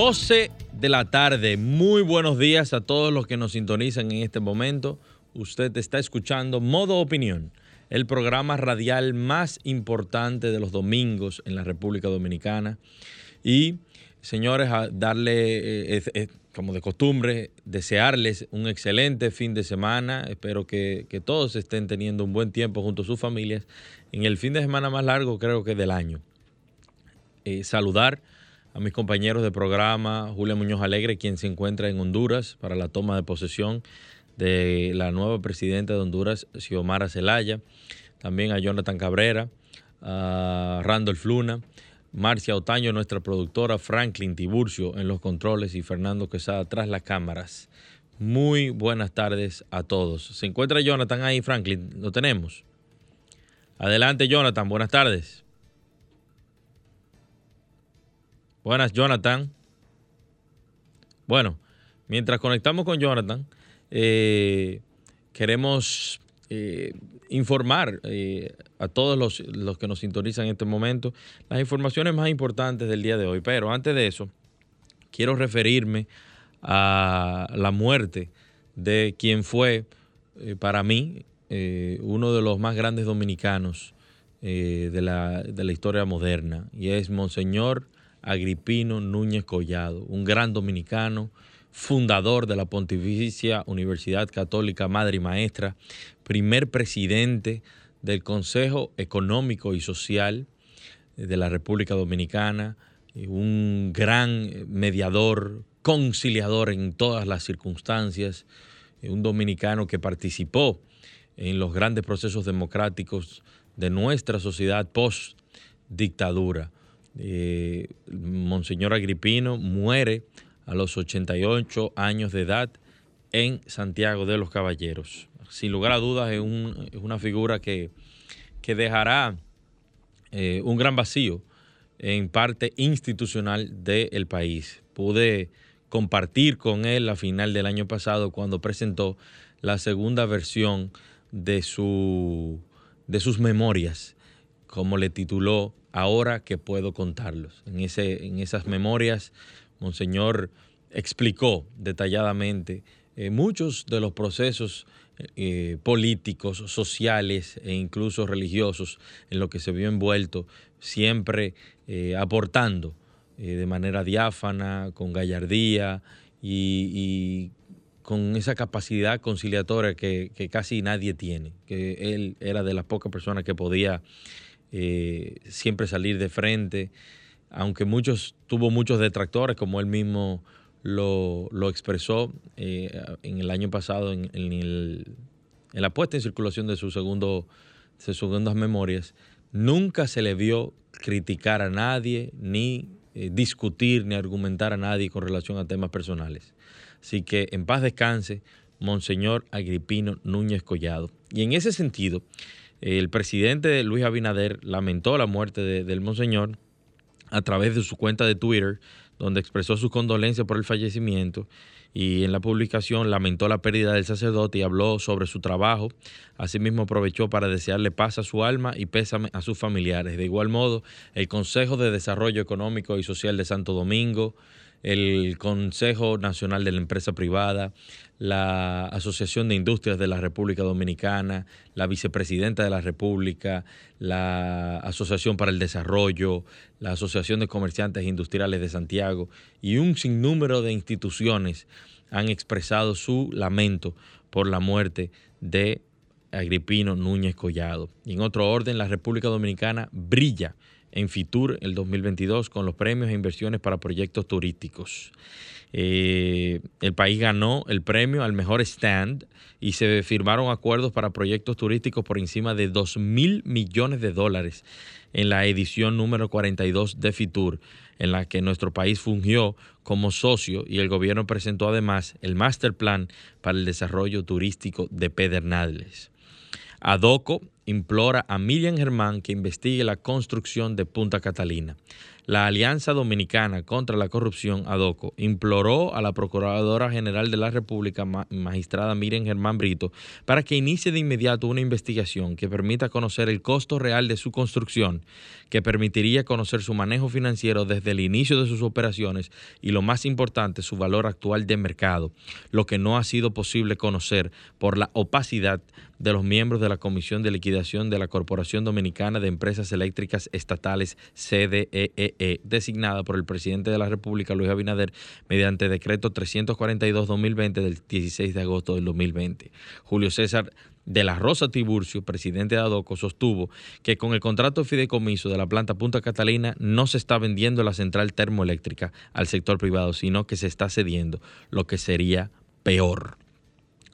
12 de la tarde. Muy buenos días a todos los que nos sintonizan en este momento. Usted está escuchando Modo Opinión, el programa radial más importante de los domingos en la República Dominicana. Y, señores, darle, eh, como de costumbre, desearles un excelente fin de semana. Espero que, todos estén teniendo un buen tiempo junto a sus familias en el fin de semana más largo, creo que del año. Eh, saludar a mis compañeros de programa, Julia Muñoz Alegre, quien se encuentra en Honduras para la toma de posesión de la nueva presidenta de Honduras, Xiomara Zelaya, también a Jonathan Cabrera, a Randolph Luna, Marcia Otaño, nuestra productora, Franklin Tiburcio en los controles y Fernando Quesada tras las cámaras. Muy buenas tardes a todos. ¿Se encuentra Jonathan ahí, Franklin? ¿Lo tenemos? Adelante, Jonathan. Buenas tardes. Buenas, Jonathan. Bueno, mientras conectamos con Jonathan, eh, queremos eh, informar eh, a todos los, los, que nos sintonizan en este momento las informaciones más importantes del día de hoy. Pero antes de eso, quiero referirme a la muerte de quien fue, para mí, uno de los más grandes dominicanos de la, de, la, historia moderna, y es Monseñor Agripino Núñez Collado, un gran dominicano, fundador de la Pontificia Universidad Católica Madre y Maestra, primer presidente del Consejo Económico y Social de la República Dominicana, un gran mediador, conciliador en todas las circunstancias, un dominicano que participó en los grandes procesos democráticos de nuestra sociedad post dictadura eh, Monseñor Agripino muere a los 88 años de edad en Santiago de los Caballeros. Sin lugar a dudas es, una figura que, dejará eh, un gran vacío en parte institucional del país. Pude compartir con él la final del año pasado cuando presentó la segunda versión de, su, de sus memorias, como le tituló ahora que puedo contarlos. En, ese, en esas memorias, Monseñor explicó detalladamente eh, muchos de los procesos eh, políticos, sociales e incluso religiosos en los que se vio envuelto, siempre eh, aportando de manera diáfana, con gallardía y, con esa capacidad conciliatoria que, que, casi nadie tiene, que él era de las pocas personas que podía eh, siempre salir de frente, aunque muchos tuvo muchos detractores, como él mismo lo, expresó eh, en el año pasado en, la puesta en circulación de, su segundo, sus segundas memorias, nunca se le vio criticar a nadie, ni eh, discutir, ni argumentar a nadie con relación a temas personales. Así que en paz descanse, Monseñor Agripino Núñez Collado. Y en ese sentido, el presidente Luis Abinader lamentó la muerte del monseñor a través de su cuenta de Twitter, donde expresó su condolencia por el fallecimiento y en la publicación lamentó la pérdida del sacerdote y habló sobre su trabajo. Asimismo aprovechó para desearle paz a su alma y pésame a sus familiares. De igual modo, el Consejo de Desarrollo Económico y Social de Santo Domingo, el Consejo Nacional de la Empresa Privada, la Asociación de Industrias de la República Dominicana, la Vicepresidenta de la República, la Asociación para el Desarrollo, la Asociación de Comerciantes Industriales de Santiago y un sinnúmero de instituciones han expresado su lamento por la muerte de Agripino Núñez Collado. Y en otro orden, la República Dominicana brilla en Fitur el 2022 con los premios e inversiones para proyectos turísticos. Eh, el país ganó el premio al mejor stand y se firmaron acuerdos para proyectos turísticos por encima de 2 mil millones de dólares en la edición número 42 de Fitur, en la que nuestro país fungió como socio y el gobierno presentó además el Master Plan para el Desarrollo Turístico de Pedernales. Adoco implora a Miriam Germán que investigue la construcción de Punta Catalina la Alianza Dominicana contra la Corrupción, ADOCO, imploró a la Procuradora General de la República, magistrada Miren Germán Brito, para que inicie de inmediato una investigación que permita conocer el costo real de su construcción, que permitiría conocer su manejo financiero desde el inicio de sus operaciones y, lo más importante, su valor actual de mercado, lo que no ha sido posible conocer por la opacidad de los miembros de la Comisión de Liquidación de la Corporación Dominicana de Empresas Eléctricas Estatales, CDEE, e, designada por el presidente de la República, Luis Abinader, mediante decreto 342-2020 del 16 de agosto del 2020. Julio César de la Rosa Tiburcio, presidente de ADOCO, sostuvo que con el contrato de fideicomiso de la planta Punta Catalina no se está vendiendo la central termoeléctrica al sector privado, sino que se está cediendo, lo que sería peor.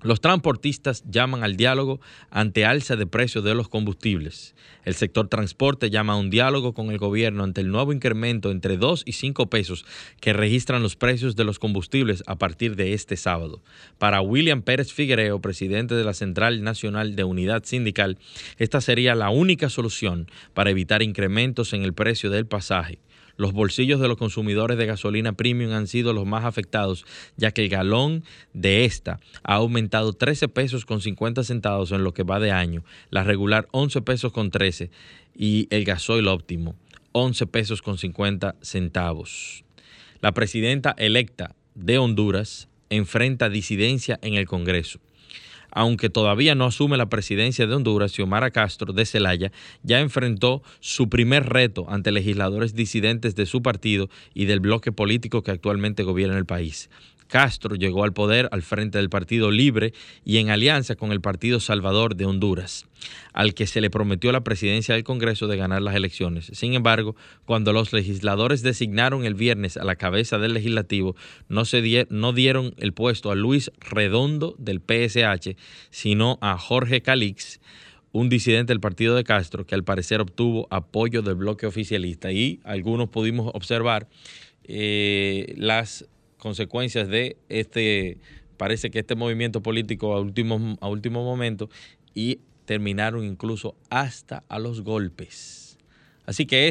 Los transportistas llaman al diálogo ante alza de precios de los combustibles. El sector transporte llama a un diálogo con el gobierno ante el nuevo incremento entre 2 y 5 pesos que registran los precios de los combustibles a partir de este sábado. Para William Pérez Figuereo, presidente de la Central Nacional de Unidad Sindical, esta sería la única solución para evitar incrementos en el precio del pasaje. Los bolsillos de los consumidores de gasolina premium han sido los más afectados, ya que el galón de esta ha aumentado 13 pesos con 50 centavos en lo que va de año, la regular 11 pesos con 13 y el gasoil óptimo 11 pesos con 50 centavos. La presidenta electa de Honduras enfrenta disidencia en el Congreso aunque todavía no asume la presidencia de Honduras, Xiomara Castro de Celaya ya enfrentó su primer reto ante legisladores disidentes de su partido y del bloque político que actualmente gobierna el país. Castro llegó al poder al frente del Partido Libre y en alianza con el Partido Salvador de Honduras, al que se le prometió la presidencia del Congreso de ganar las elecciones. Sin embargo, cuando los legisladores designaron el viernes a la cabeza del legislativo, no, se no dieron el puesto a Luis Redondo del PSH, sino a Jorge Calix, un disidente del partido de Castro, que al parecer obtuvo apoyo del bloque oficialista. Y algunos pudimos observar eh, las consecuencias de este, parece que este movimiento político a último, a momento y terminaron incluso hasta a los golpes. Así que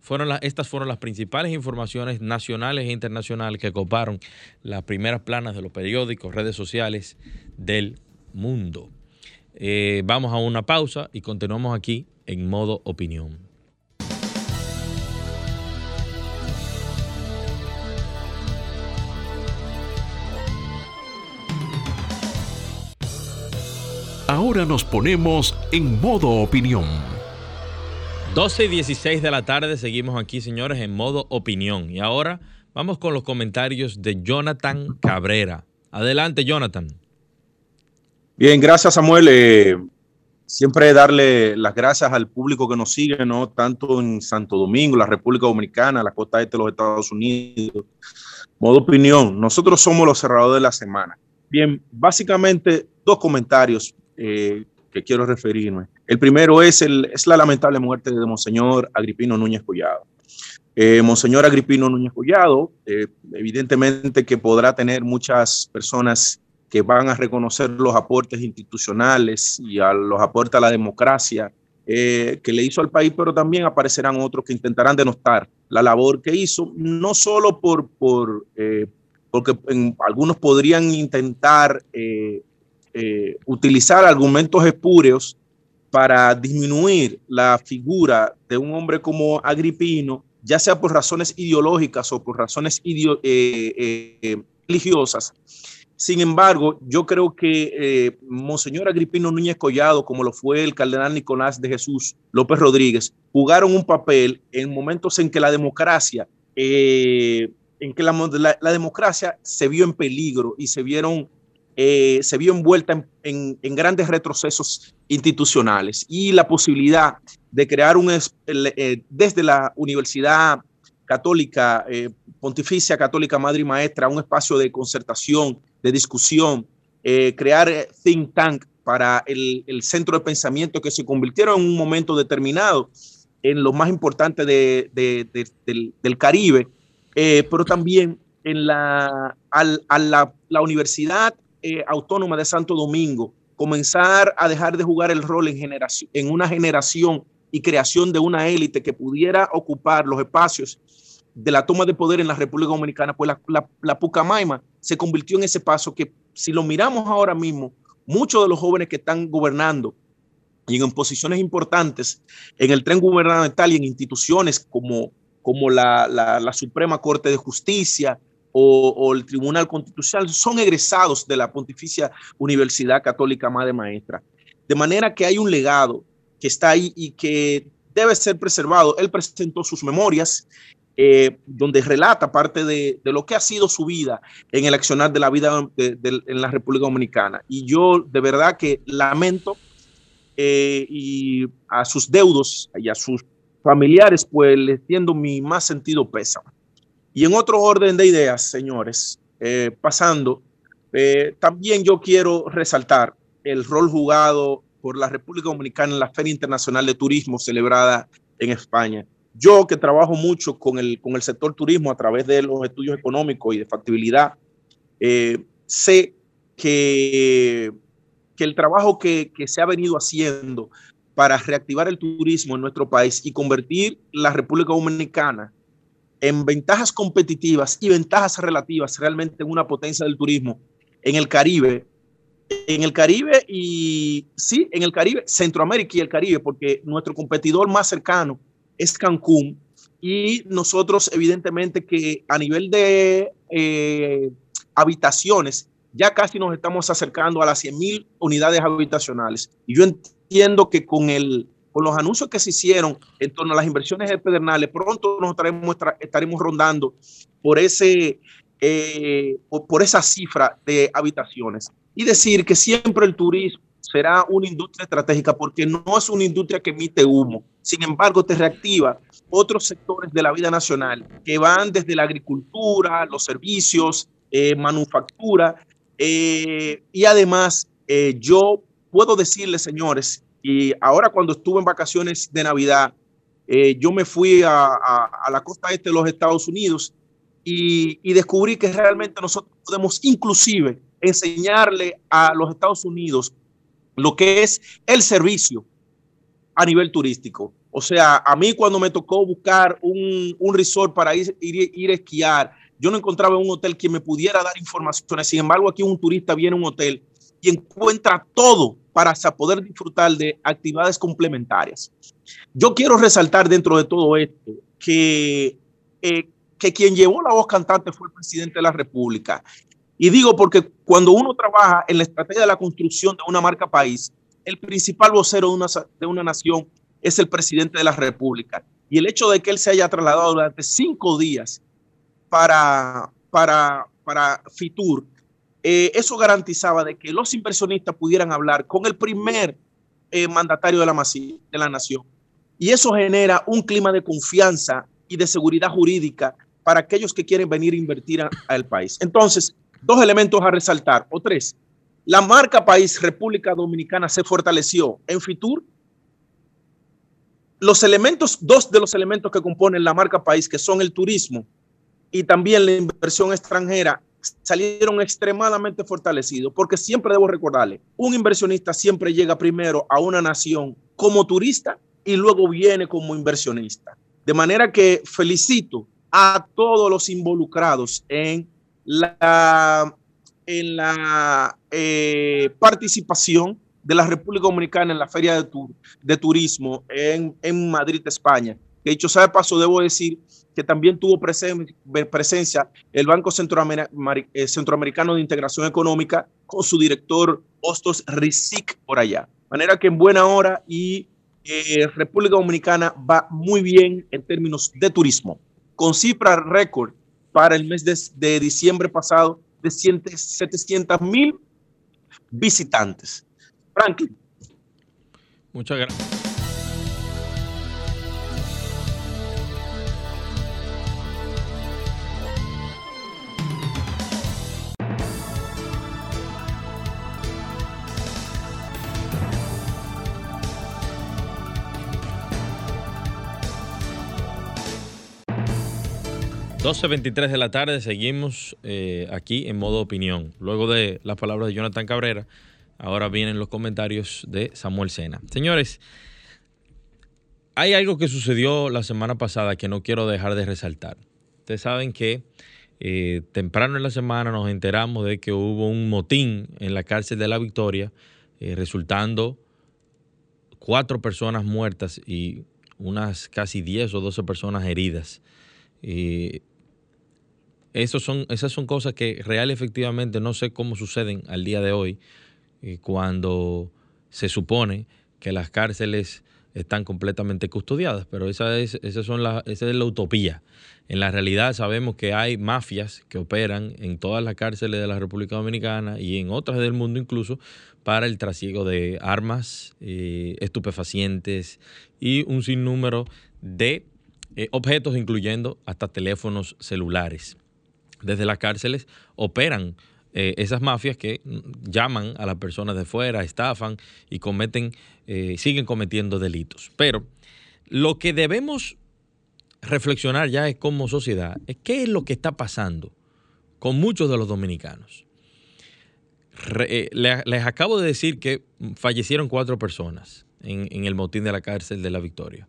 fueron estas fueron las principales informaciones nacionales e internacionales que coparon las primeras planas de los periódicos, redes sociales del mundo. Eh, vamos a una pausa y continuamos aquí en modo opinión. Ahora nos ponemos en modo opinión. 12 y 16 de la tarde seguimos aquí, señores, en modo opinión. Y ahora vamos con los comentarios de Jonathan Cabrera. Adelante, Jonathan. Bien, gracias, Samuel. Eh, siempre darle las gracias al público que nos sigue, ¿no? Tanto en Santo Domingo, la República Dominicana, la costa este de los Estados Unidos. Modo opinión, nosotros somos los cerrados de la semana. Bien, básicamente dos comentarios eh, que quiero referirme. El primero es, el, es la lamentable muerte de Monseñor Agripino Núñez Collado. Eh, Monseñor Agripino Núñez Collado, eh, evidentemente que podrá tener muchas personas que van a reconocer los aportes institucionales y a los aportes a la democracia que le hizo al país, pero también aparecerán otros que intentarán denostar la labor que hizo, no solo por, por porque algunos podrían intentar eh, utilizar argumentos espúreos para disminuir la figura de un hombre como Agripino, ya sea por razones ideológicas o por razones eh, eh, religiosas. Sin embargo, yo creo que Monseñor Agripino Núñez Collado, como lo fue el cardenal Nicolás de Jesús López Rodríguez, jugaron un papel en momentos en que la democracia, en que la democracia se vio en peligro y se vieron eh, se vio envuelta en, grandes retrocesos institucionales y la posibilidad de crear un, eh, desde la Universidad Católica, eh, Pontificia Católica Madre y Maestra, un espacio de concertación, de discusión, crear think tank para el, centro de pensamiento que se convirtieron en un momento determinado en lo más importante de, del, Caribe, pero también en la, a la, la Universidad eh, autónoma de Santo Domingo comenzar a dejar de jugar el rol en, generación, en una generación y creación de una élite que pudiera ocupar los espacios de la toma de poder en la República Dominicana, pues la, la, Pucamaima se convirtió en ese paso que si lo miramos ahora mismo, muchos de los jóvenes que están gobernando y en posiciones importantes en el tren gubernamental y en instituciones como, como la, la Suprema Corte de Justicia, o, el Tribunal Constitucional son egresados de la Pontificia Universidad Católica Madre Maestra. De manera que hay un legado que está ahí y que debe ser preservado. Él presentó sus memorias eh, donde relata parte de, lo que ha sido su vida en el accionar de la vida en la República Dominicana. Y yo de verdad que lamento eh, y a sus deudos y a sus familiares, pues les tiendo mi más sentido pésame. Y en otro orden de ideas, señores, eh, pasando, eh, también yo quiero resaltar el rol jugado por la República Dominicana en la Feria Internacional de Turismo celebrada en España. Yo que trabajo mucho con el, con el sector turismo a través de los estudios económicos y de factibilidad, eh, sé que, que el trabajo que, que se ha venido haciendo para reactivar el turismo en nuestro país y convertir la República Dominicana en ventajas competitivas y ventajas relativas realmente en una potencia del turismo en el Caribe, en el Caribe y sí, en el Caribe, Centroamérica y el Caribe, porque nuestro competidor más cercano es Cancún y nosotros evidentemente que a nivel de eh, habitaciones ya casi nos estamos acercando a las 100 mil unidades habitacionales. Y yo entiendo que con el con los anuncios que se hicieron en torno a las inversiones de Pedernales, pronto nos estaremos, estaremos rondando por, ese, eh, por esa cifra de habitaciones. Y decir que siempre el turismo será una industria estratégica porque no es una industria que emite humo. Sin embargo, te reactiva otros sectores de la vida nacional que van desde la agricultura, los servicios, eh, manufactura. Eh, y además, yo puedo decirles, señores, y ahora cuando estuve en vacaciones de Navidad, eh, yo me fui a, la costa este de los Estados Unidos y, descubrí que realmente nosotros podemos inclusive enseñarle a los Estados Unidos lo que es el servicio a nivel turístico. O sea, a mí cuando me tocó buscar un, resort para ir, ir, ir, a esquiar, yo no encontraba un hotel que me pudiera dar informaciones. Sin embargo, aquí un turista viene a un hotel y encuentra todo para poder disfrutar de actividades complementarias. Yo quiero resaltar dentro de todo esto que, eh, que quien llevó la voz cantante fue el presidente de la República. Y digo porque cuando uno trabaja en la estrategia de la construcción de una marca país, el principal vocero de una, de una nación es el presidente de la República. Y el hecho de que él se haya trasladado durante cinco días para, para, para Fitur eh, eso garantizaba de que los inversionistas pudieran hablar con el primer eh, mandatario de la, de la nación. Y eso genera un clima de confianza y de seguridad jurídica para aquellos que quieren venir a invertir al país. Entonces, dos elementos a resaltar, o tres. La marca país República Dominicana se fortaleció en Fitur. Los elementos, dos de los elementos que componen la marca país, que son el turismo y también la inversión extranjera, salieron extremadamente fortalecidos, porque siempre debo recordarle, un inversionista siempre llega primero a una nación como turista y luego viene como inversionista. De manera que felicito a todos los involucrados en la, en la eh, participación de la República Dominicana en la Feria de, de Turismo en, en Madrid, España. De hecho, sabe paso, debo decir que también tuvo presencia el Banco eh, Centroamericano de Integración Económica con su director Hostos Rizik por allá. De manera que en buena hora y eh, República Dominicana va muy bien en términos de turismo, con cifra récord para el mes de, diciembre pasado de 700 mil visitantes. Franklin. Muchas gracias. 12.23 de la tarde, seguimos eh, aquí en modo opinión. Luego de las palabras de Jonathan Cabrera, ahora vienen los comentarios de Samuel Sena. Señores, hay algo que sucedió la semana pasada que no quiero dejar de resaltar. Ustedes saben que eh, temprano en la semana nos enteramos de que hubo un motín en la cárcel de la Victoria, eh, resultando cuatro personas muertas y unas casi 10 o 12 personas heridas son, esas son cosas que real efectivamente no sé cómo suceden al día de hoy, cuando se supone que las cárceles están completamente custodiadas, pero esa es, son la, esa es la utopía. En la realidad sabemos que hay mafias que operan en todas las cárceles de la República Dominicana y en otras del mundo incluso para el trasiego de armas, eh, estupefacientes y un sinnúmero de eh, objetos, incluyendo hasta teléfonos celulares desde las cárceles operan eh, esas mafias que llaman a las personas de fuera, estafan y cometen, eh, siguen cometiendo delitos. Pero lo que debemos reflexionar ya es como sociedad es qué es lo que está pasando con muchos de los dominicanos. Eh, les, acabo de decir que fallecieron cuatro personas en, en el motín de la cárcel de la Victoria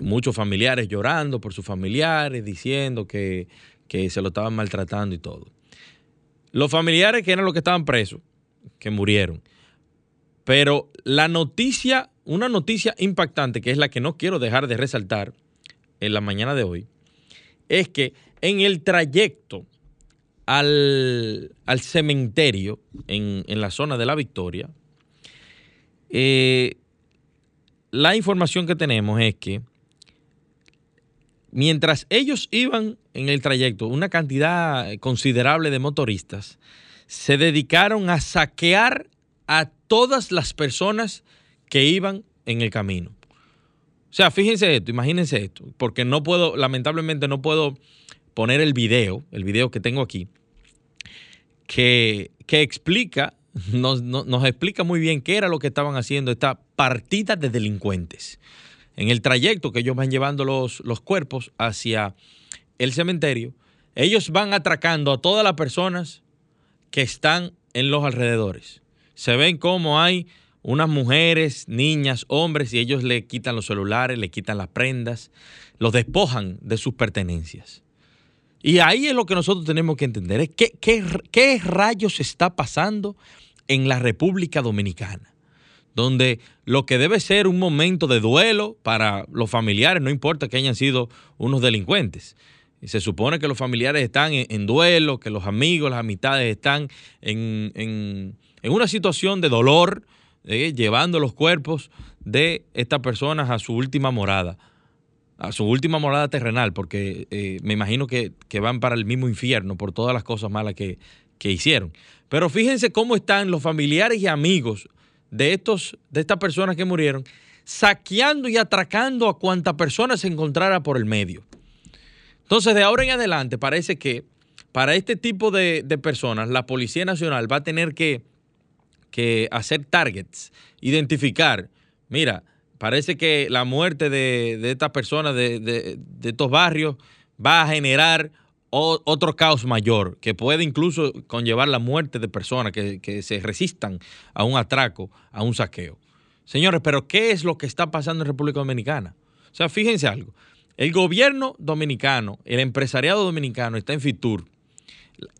muchos familiares llorando por sus familiares, diciendo que, que se lo estaban maltratando y todo. Los familiares que eran los que estaban presos, que murieron. Pero la noticia, una noticia impactante, que es la que no quiero dejar de resaltar en la mañana de hoy, es que en el trayecto al, cementerio en, la zona de la Victoria, eh, la información que tenemos es que mientras ellos iban en el trayecto, una cantidad considerable de motoristas se dedicaron a saquear a todas las personas que iban en el camino. O sea, fíjense esto, imagínense esto, porque no puedo, lamentablemente no puedo poner el video, el video que tengo aquí, que, explica, nos, nos explica muy bien qué era lo que estaban haciendo esta partida de delincuentes en el trayecto que ellos van llevando los, los cuerpos hacia el cementerio, ellos van atracando a todas las personas que están en los alrededores. Se ven como hay unas mujeres, niñas, hombres, y ellos le quitan los celulares, le quitan las prendas, los despojan de sus pertenencias. Y ahí es lo que nosotros tenemos que entender, es qué, qué, qué rayos está pasando en la República Dominicana donde lo que debe ser un momento de duelo para los familiares, no importa que hayan sido unos delincuentes. Se supone que los familiares están en, duelo, que los amigos, las amistades están en, una situación de dolor, llevando los cuerpos de estas personas a su última morada, a su última morada terrenal, porque eh, me imagino que, van para el mismo infierno por todas las cosas malas que, que hicieron. Pero fíjense cómo están los familiares y amigos de, estos, de estas personas que murieron, saqueando y atracando a cuanta persona se encontrara por el medio. Entonces, de ahora en adelante, parece que para este tipo de, personas, la Policía Nacional va a tener que, que hacer targets, identificar, mira, parece que la muerte de, estas personas, de, de, estos barrios, va a generar otro caos mayor que puede incluso conllevar la muerte de personas que, se resistan a un atraco, a un saqueo. Señores, pero ¿qué es lo que está pasando en República Dominicana? O sea, fíjense algo. El gobierno dominicano, el empresariado dominicano está en Fitur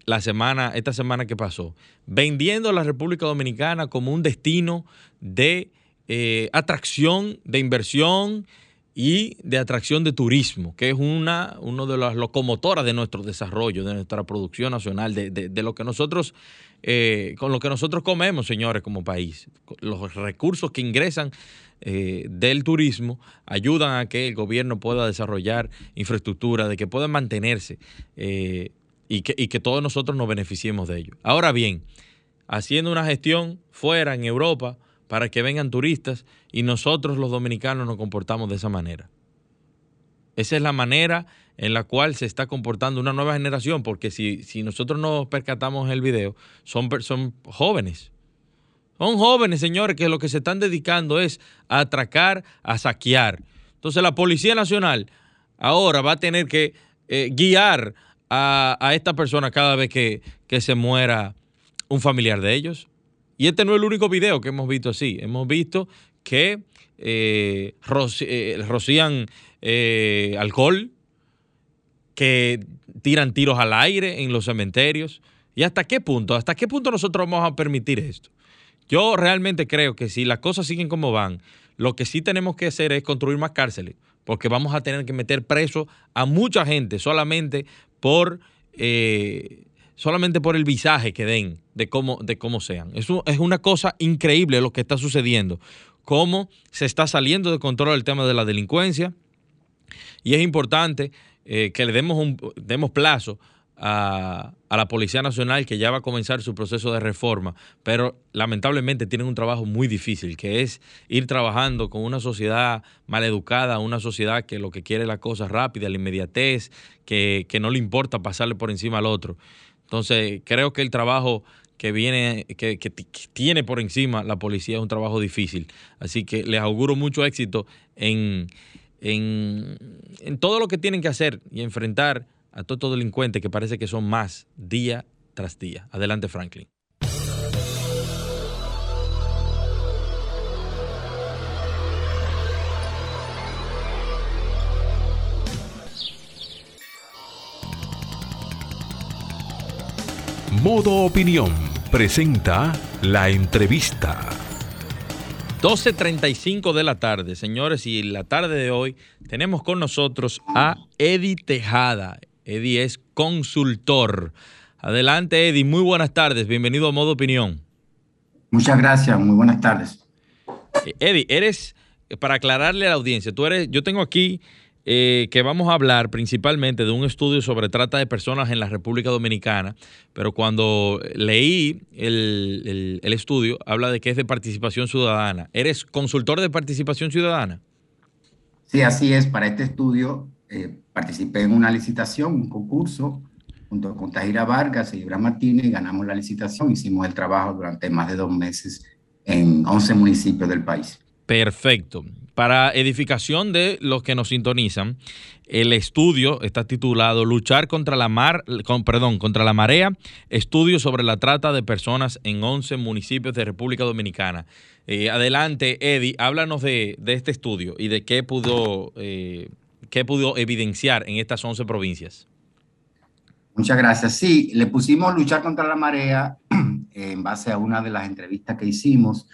la semana, esta semana que pasó, vendiendo a la República Dominicana como un destino de eh, atracción, de inversión, y de atracción de turismo, que es una, de las locomotoras de nuestro desarrollo, de nuestra producción nacional, de, lo que nosotros, eh, con lo que nosotros comemos, señores, como país. Los recursos que ingresan eh, del turismo ayudan a que el gobierno pueda desarrollar infraestructura, de que pueda mantenerse eh, y, que, y que todos nosotros nos beneficiemos de ello. Ahora bien, haciendo una gestión fuera en Europa para que vengan turistas y nosotros los dominicanos nos comportamos de esa manera. Esa es la manera en la cual se está comportando una nueva generación, porque si, si nosotros nos percatamos en el video, son, son jóvenes. Son jóvenes, señores, que lo que se están dedicando es a atracar, a saquear. Entonces la Policía Nacional ahora va a tener que eh, guiar a, esta persona cada vez que, que se muera un familiar de ellos. Y este no es el único video que hemos visto así. Hemos visto que eh, eh, rocían eh, alcohol, que tiran tiros al aire en los cementerios. ¿Y hasta qué punto? ¿Hasta qué punto nosotros vamos a permitir esto? Yo realmente creo que si las cosas siguen como van, lo que sí tenemos que hacer es construir más cárceles, porque vamos a tener que meter preso a mucha gente solamente por solamente por el visaje que den de cómo, de cómo sean. Eso es una cosa increíble lo que está sucediendo, cómo se está saliendo de control el tema de la delincuencia y es importante eh, que le demos, un, demos plazo a, la Policía Nacional que ya va a comenzar su proceso de reforma, pero lamentablemente tienen un trabajo muy difícil, que es ir trabajando con una sociedad maleducada, una sociedad que lo que quiere es la cosa rápida, la inmediatez, que, que no le importa pasarle por encima al otro. Entonces, creo que el trabajo que viene, que, que, tiene por encima la policía es un trabajo difícil. Así que les auguro mucho éxito en, en, en todo lo que tienen que hacer y enfrentar a todos estos delincuentes que parece que son más día tras día. Adelante, Franklin. Modo Opinión presenta la entrevista. 12.35 de la tarde, señores, y la tarde de hoy tenemos con nosotros a Eddie Tejada. Eddie es consultor. Adelante, Eddie, muy buenas tardes, bienvenido a Modo Opinión. Muchas gracias, muy buenas tardes. Eddie, eres, para aclararle a la audiencia, tú eres, yo tengo aquí eh, que vamos a hablar principalmente de un estudio sobre trata de personas en la República Dominicana, pero cuando leí el, el, el, estudio, habla de que es de participación ciudadana. ¿Eres consultor de participación ciudadana? Sí, así es. Para este estudio eh, participé en una licitación, un concurso, junto con Tajira Vargas y Ibra Martínez, ganamos la licitación, hicimos el trabajo durante más de dos meses en 11 municipios del país. Perfecto. Para edificación de los que nos sintonizan, el estudio está titulado Luchar contra la mar, con, perdón, contra la marea, estudio sobre la trata de personas en 11 municipios de República Dominicana. Eh, adelante, Eddie, háblanos de, de, este estudio y de qué pudo, eh, qué pudo evidenciar en estas 11 provincias. Muchas gracias. Sí, le pusimos luchar contra la marea en base a una de las entrevistas que hicimos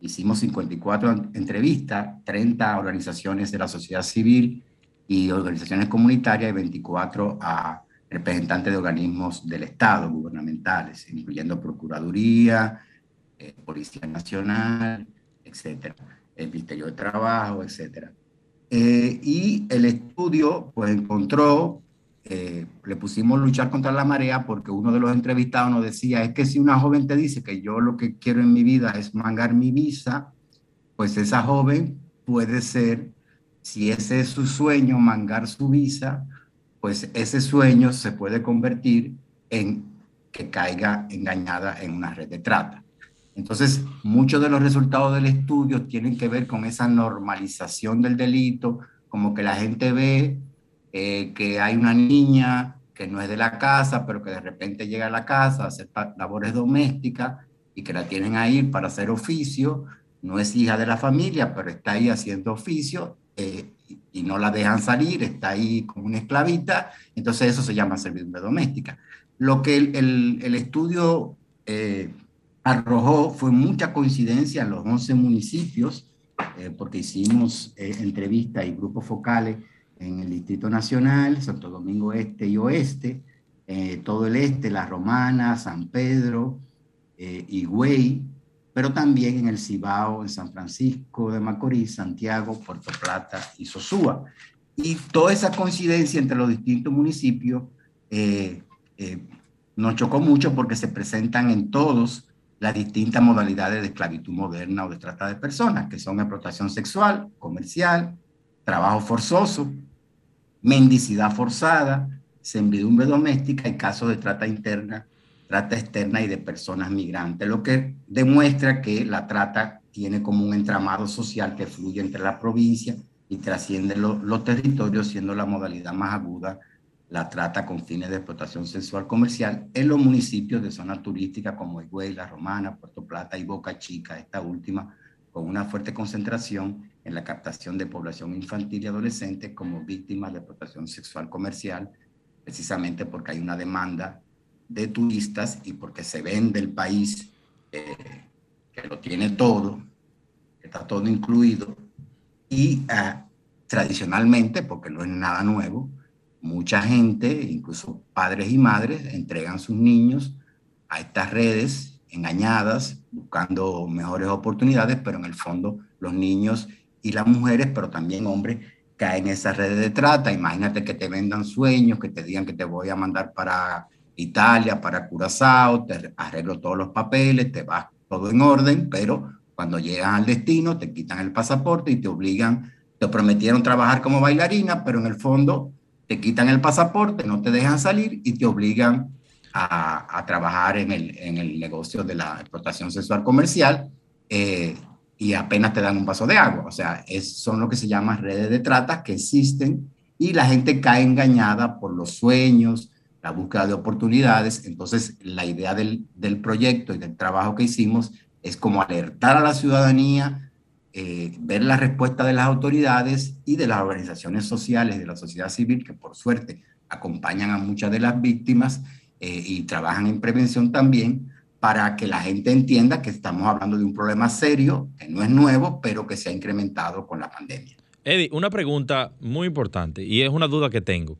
Hicimos 54 entrevistas, 30 organizaciones de la sociedad civil y organizaciones comunitarias y 24 a representantes de organismos del Estado, gubernamentales, incluyendo Procuraduría, eh, Policía Nacional, etcétera, el Ministerio de Trabajo, etcétera. Eh, y el estudio pues encontró eh, le pusimos luchar contra la marea porque uno de los entrevistados nos decía, es que si una joven te dice que yo lo que quiero en mi vida es mangar mi visa, pues esa joven puede ser, si ese es su sueño, mangar su visa, pues ese sueño se puede convertir en que caiga engañada en una red de trata. Entonces, muchos de los resultados del estudio tienen que ver con esa normalización del delito, como que la gente ve eh, que hay una niña que no es de la casa, pero que de repente llega a la casa a hacer labores domésticas y que la tienen ahí para hacer oficio, no es hija de la familia, pero está ahí haciendo oficio eh, y, no la dejan salir, está ahí como una esclavita, entonces eso se llama servidumbre doméstica. Lo que el, el, el estudio eh, arrojó fue mucha coincidencia en los 11 municipios, eh, porque hicimos eh, entrevistas y grupos focales en el Distrito Nacional, Santo Domingo Este y Oeste, eh, todo el este, La Romana, San Pedro, Higüey, pero también en el Cibao, en San Francisco de Macorís, Santiago, Puerto Plata y Sosúa. Y toda esa coincidencia entre los distintos municipios nos chocó mucho porque se presentan en todos las distintas modalidades de esclavitud moderna o de trata de personas, que son explotación sexual, comercial, trabajo forzoso, mendicidad forzada, servidumbre doméstica y casos de trata interna, trata externa y de personas migrantes, lo que demuestra que la trata tiene como un entramado social que fluye entre la provincia y trasciende los territorios, siendo la modalidad más aguda la trata con fines de explotación sexual comercial en los municipios de zona turística como Higüey, La Romana, Puerto Plata y Boca Chica, esta última con una fuerte concentración en la captación de población infantil y adolescente como víctimas de explotación sexual comercial, precisamente porque hay una demanda de turistas y porque se vende el país eh, que lo tiene todo, que está todo incluido, y ah, tradicionalmente, porque no es nada nuevo, mucha gente, incluso padres y madres, entregan sus niños a estas redes engañadas, buscando mejores oportunidades, pero en el fondo los niños y las mujeres, pero también hombres, caen en esas redes de trata. Imagínate que te vendan sueños, que te digan que te voy a mandar para Italia, para Curazao, te arreglo todos los papeles, te vas todo en orden, pero cuando llegan al destino te quitan el pasaporte y te obligan, te prometieron trabajar como bailarina, pero en el fondo te quitan el pasaporte, no te dejan salir y te obligan a, trabajar en el, en el, negocio de la explotación sexual comercial eh, y apenas te dan un vaso de agua. O sea, es, son lo que se llama redes de trata que existen y la gente cae engañada por los sueños, la búsqueda de oportunidades. Entonces, la idea del, del proyecto y del trabajo que hicimos es como alertar a la ciudadanía, eh, ver la respuesta de las autoridades y de las organizaciones sociales de la sociedad civil, que por suerte acompañan a muchas de las víctimas eh, y trabajan en prevención también, para que la gente entienda que estamos hablando de un problema serio, que no es nuevo, pero que se ha incrementado con la pandemia. Eddie, una pregunta muy importante y es una duda que tengo.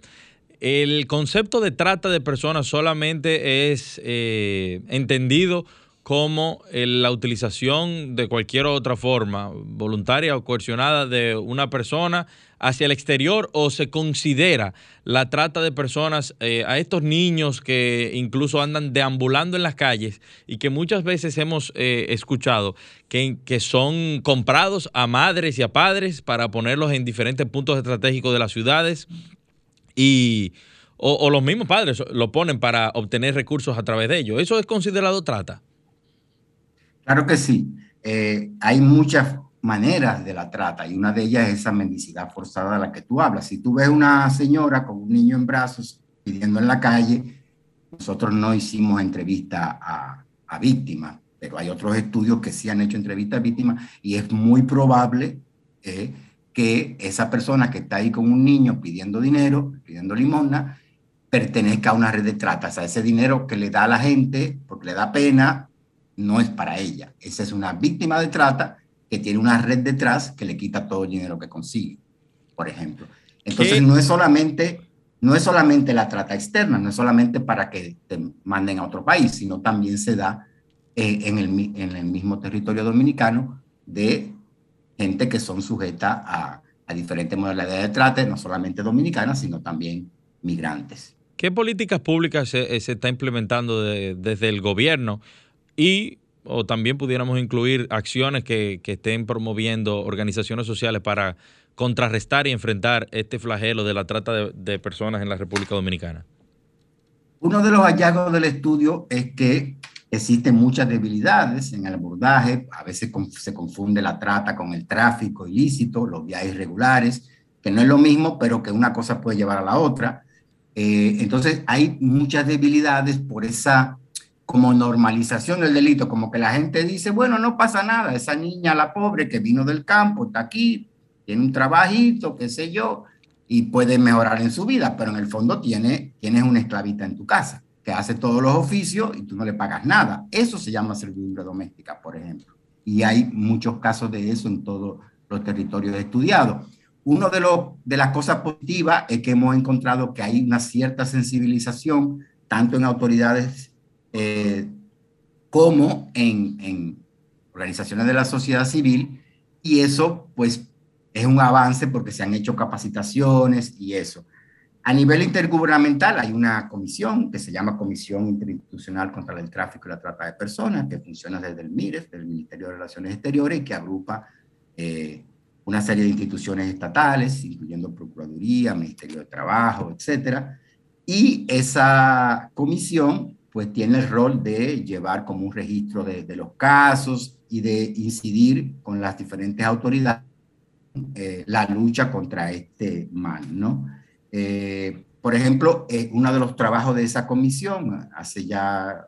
¿El concepto de trata de personas solamente es eh, entendido como la utilización de cualquier otra forma, voluntaria o coercionada, de una persona hacia el exterior o se considera la trata de personas eh, a estos niños que incluso andan deambulando en las calles y que muchas veces hemos eh, escuchado que, que, son comprados a madres y a padres para ponerlos en diferentes puntos estratégicos de las ciudades y o, o los mismos padres lo ponen para obtener recursos a través de ellos. ¿Eso es considerado trata? Claro que sí. Eh, hay muchas maneras de la trata y una de ellas es esa mendicidad forzada de la que tú hablas. Si tú ves una señora con un niño en brazos pidiendo en la calle, nosotros no hicimos entrevista a, víctimas, pero hay otros estudios que sí han hecho entrevistas a víctimas y es muy probable eh, que esa persona que está ahí con un niño pidiendo dinero, pidiendo limosna, pertenezca a una red de trata. O sea, ese dinero que le da a la gente porque le da pena no es para ella. Esa es una víctima de trata que tiene una red detrás que le quita todo el dinero que consigue, por ejemplo. Entonces no es solamente no es solamente la trata externa, no es solamente para que te manden a otro país, sino también se da eh, en, el, en, el, mismo territorio dominicano de gente que son sujetas a, a diferentes modalidades de trata, no solamente dominicanas, sino también migrantes. ¿Qué políticas públicas se, se está implementando desde el gobierno y o también pudiéramos incluir acciones que, estén promoviendo organizaciones sociales para contrarrestar y enfrentar este flagelo de la trata de, personas en la República Dominicana? Uno de los hallazgos del estudio es que existen muchas debilidades en el abordaje, a veces se confunde la trata con el tráfico ilícito, los viajes irregulares, que no es lo mismo, pero que una cosa puede llevar a la otra. Eh, entonces hay muchas debilidades por esa como normalización del delito, como que la gente dice, bueno, no pasa nada, esa niña, la pobre que vino del campo, está aquí, tiene un trabajito, qué sé yo, y puede mejorar en su vida, pero en el fondo tiene, tienes una esclavita en tu casa, que hace todos los oficios y tú no le pagas nada. Eso se llama servidumbre doméstica, por ejemplo. Y hay muchos casos de eso en todos los territorios estudiados. Uno de, los, de las cosas positivas es que hemos encontrado que hay una cierta sensibilización, tanto en autoridades eh, como en, organizaciones de la sociedad civil, y eso pues es un avance porque se han hecho capacitaciones y eso. A nivel intergubernamental hay una comisión que se llama Comisión Interinstitucional contra el Tráfico y la Trata de Personas, que funciona desde el MIRES, del Ministerio de Relaciones Exteriores, y que agrupa eh, una serie de instituciones estatales, incluyendo Procuraduría, Ministerio de Trabajo, etcétera. Y esa comisión pues tiene el rol de llevar como un registro de, los casos y de incidir con las diferentes autoridades eh, la lucha contra este mal, ¿no? Eh, por ejemplo, eh, uno de los trabajos de esa comisión hace ya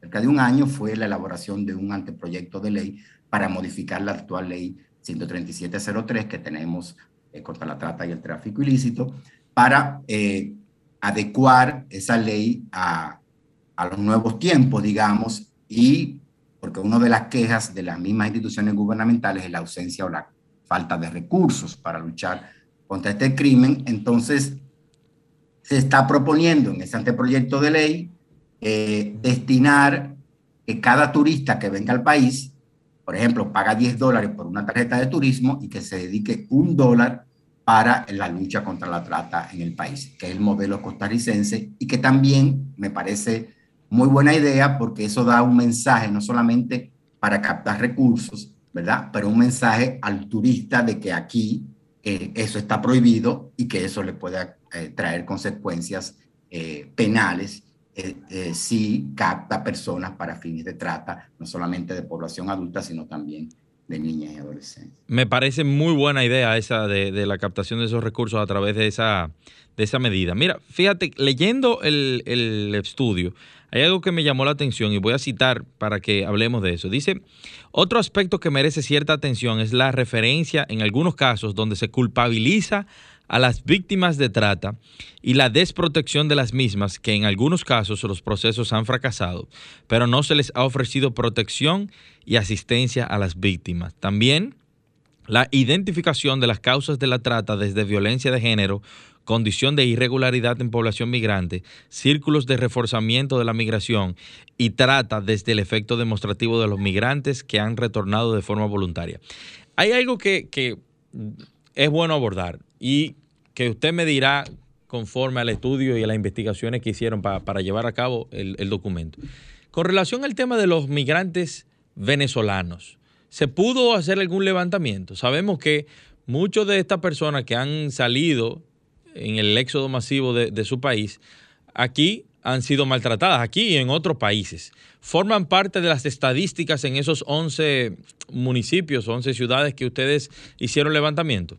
cerca de un año fue la elaboración de un anteproyecto de ley para modificar la actual ley 13703 que tenemos eh, contra la trata y el tráfico ilícito, para eh, adecuar esa ley a, a los nuevos tiempos, digamos, y porque una de las quejas de las mismas instituciones gubernamentales es la ausencia o la falta de recursos para luchar contra este crimen. Entonces, se está proponiendo en ese anteproyecto de ley eh, destinar que cada turista que venga al país por ejemplo, paga 10 dólares por una tarjeta de turismo y que se dedique un dólar para la lucha contra la trata en el país, que es el modelo costarricense y que también me parece muy buena idea porque eso da un mensaje no solamente para captar recursos, ¿verdad? Pero un mensaje al turista de que aquí eh, eso está prohibido y que eso le puede eh, traer consecuencias eh, penales sí capta personas para fines de trata, no solamente de población adulta, sino también de niñas y adolescentes. Me parece muy buena idea esa de, la captación de esos recursos a través de esa, de esa medida. Mira, fíjate, leyendo el, el estudio, hay algo que me llamó la atención y voy a citar para que hablemos de eso. Dice, otro aspecto que merece cierta atención es la referencia en algunos casos donde se culpabiliza a las víctimas de trata y la desprotección de las mismas, que en algunos casos los procesos han fracasado, pero no se les ha ofrecido protección y asistencia a las víctimas. También la identificación de las causas de la trata desde violencia de género, condición de irregularidad en población migrante, círculos de reforzamiento de la migración y trata desde el efecto demostrativo de los migrantes que han retornado de forma voluntaria. Hay algo que, es bueno abordar y que usted me dirá conforme al estudio y a las investigaciones que hicieron para llevar a cabo el, documento. Con relación al tema de los migrantes venezolanos, ¿se pudo hacer algún levantamiento? Sabemos que muchos de estas personas que han salido en el éxodo masivo de, su país, aquí han sido maltratadas, aquí y en otros países. ¿Forman parte de las estadísticas en esos 11 municipios, 11 ciudades que ustedes hicieron levantamiento?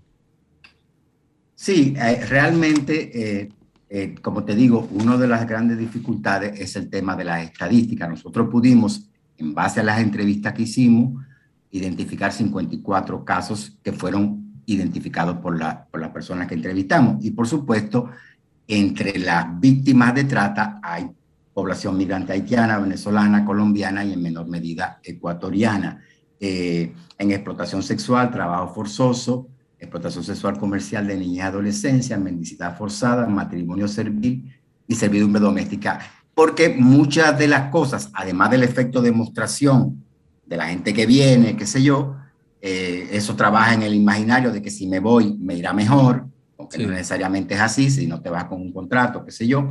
Sí, eh, realmente, eh, eh, como te digo, una de las grandes dificultades es el tema de las estadísticas. Nosotros pudimos, en base a las entrevistas que hicimos, identificar 54 casos que fueron identificados por, la, por las personas que entrevistamos. Y por supuesto, entre las víctimas de trata hay población migrante haitiana, venezolana, colombiana y en menor medida ecuatoriana. en explotación sexual, trabajo forzoso, explotación sexual comercial de niñas y adolescencia, mendicidad forzada, matrimonio servil y servidumbre doméstica. Porque muchas de las cosas, además del efecto de demostración de la gente que viene, qué sé yo, eh, eso trabaja en el imaginario de que si me voy me irá mejor, aunque no necesariamente es así, si no te vas con un contrato, qué sé yo,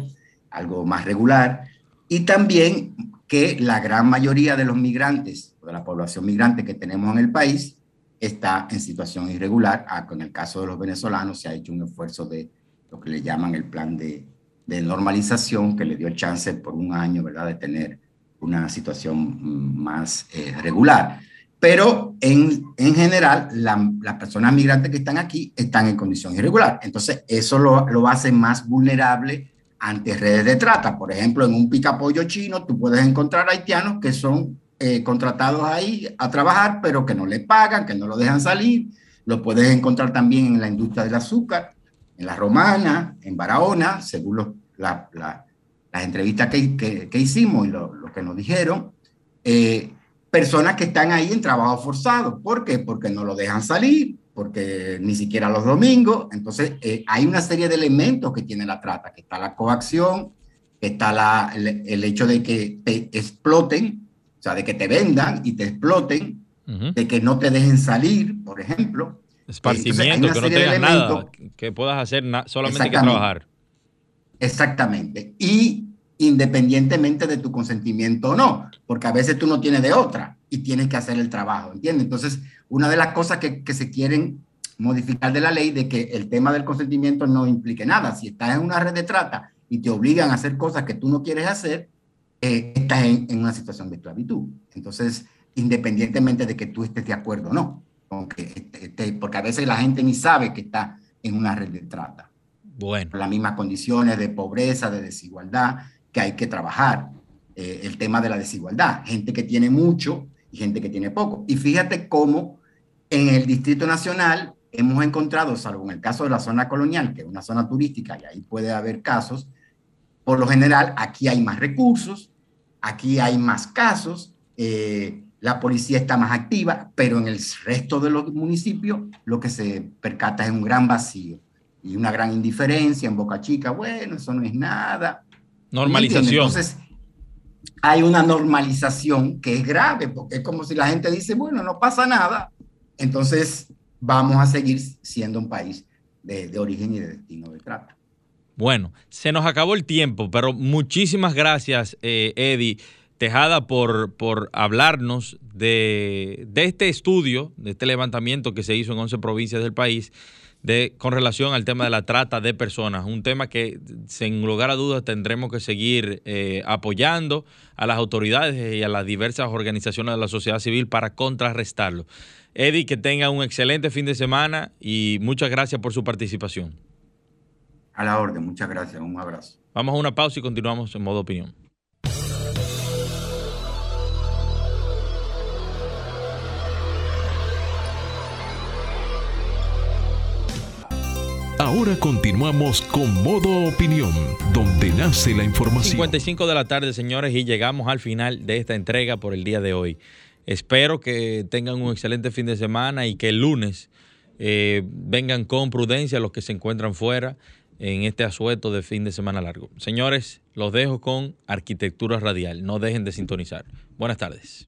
algo más regular. Y también que la gran mayoría de los migrantes, de la población migrante que tenemos en el país, está en situación irregular. Ah, en el caso de los venezolanos se ha hecho un esfuerzo de lo que le llaman el plan de, de normalización, que le dio chance por un año, ¿verdad?, de tener una situación más eh, regular. Pero en, en general, las personas migrantes que están aquí están en condición irregular. Entonces, eso lo, lo hace más vulnerable ante redes de trata. Por ejemplo, en un picapollo chino, tú puedes encontrar haitianos que son eh, contratados ahí a trabajar, pero que no le pagan, que no lo dejan salir. Lo puedes encontrar también en la industria del azúcar, en la romana, en Barahona, según las entrevistas que, que, hicimos y lo, que nos dijeron. Eh, personas que están ahí en trabajo forzado. ¿Por qué? Porque no lo dejan salir, porque ni siquiera los domingos. Entonces, eh, hay una serie de elementos que tiene la trata, que está la coacción, que está la, el, el, hecho de que te exploten sea, de que te vendan y te exploten, de que no te dejen salir, por ejemplo. Esparcimiento, que no tengas nada, que puedas hacer solamente que trabajar. Exactamente. Y independientemente de tu consentimiento o no, porque a veces tú no tienes de otra y tienes que hacer el trabajo, ¿entiendes? Entonces, una de las cosas que, que se quieren modificar de la ley de que el tema del consentimiento no implique nada. Si estás en una red de trata y te obligan a hacer cosas que tú no quieres hacer, eh, estás en, en, una situación de esclavitud. Entonces, independientemente de que tú estés de acuerdo o no, porque, este, porque a veces la gente ni sabe que está en una red de trata. Bueno. Las mismas condiciones de pobreza, de desigualdad que hay que trabajar. Eh, el tema de la desigualdad, gente que tiene mucho y gente que tiene poco. Y fíjate cómo en el Distrito Nacional hemos encontrado, salvo en el caso de la zona colonial, que es una zona turística y ahí puede haber casos, por lo general aquí hay más recursos, aquí hay más casos, eh, la policía está más activa, pero en el resto de los municipios lo que se percata es un gran vacío y una gran indiferencia en Boca Chica, bueno, eso no es nada. Normalización. Entonces, hay una normalización que es grave, porque es como si la gente dice, bueno, no pasa nada, entonces vamos a seguir siendo un país de, de origen y de destino de trata. Bueno, se nos acabó el tiempo, pero muchísimas gracias, eh, Eddie Tejada, por, por hablarnos de, de, este estudio, de este levantamiento que se hizo en 11 provincias del país de, con relación al tema de la trata de personas. Un tema que, sin lugar a dudas, tendremos que seguir eh, apoyando a las autoridades y a las diversas organizaciones de la sociedad civil para contrarrestarlo. Eddie, que tenga un excelente fin de semana y muchas gracias por su participación. A la orden, muchas gracias, un abrazo. Vamos a una pausa y continuamos en modo opinión. Ahora continuamos con modo opinión, donde nace la información. 55 de la tarde, señores, y llegamos al final de esta entrega por el día de hoy. Espero que tengan un excelente fin de semana y que el lunes eh, vengan con prudencia los que se encuentran fuera en este asueto de fin de semana largo. Señores, los dejo con Arquitectura Radial. No dejen de sintonizar. Buenas tardes.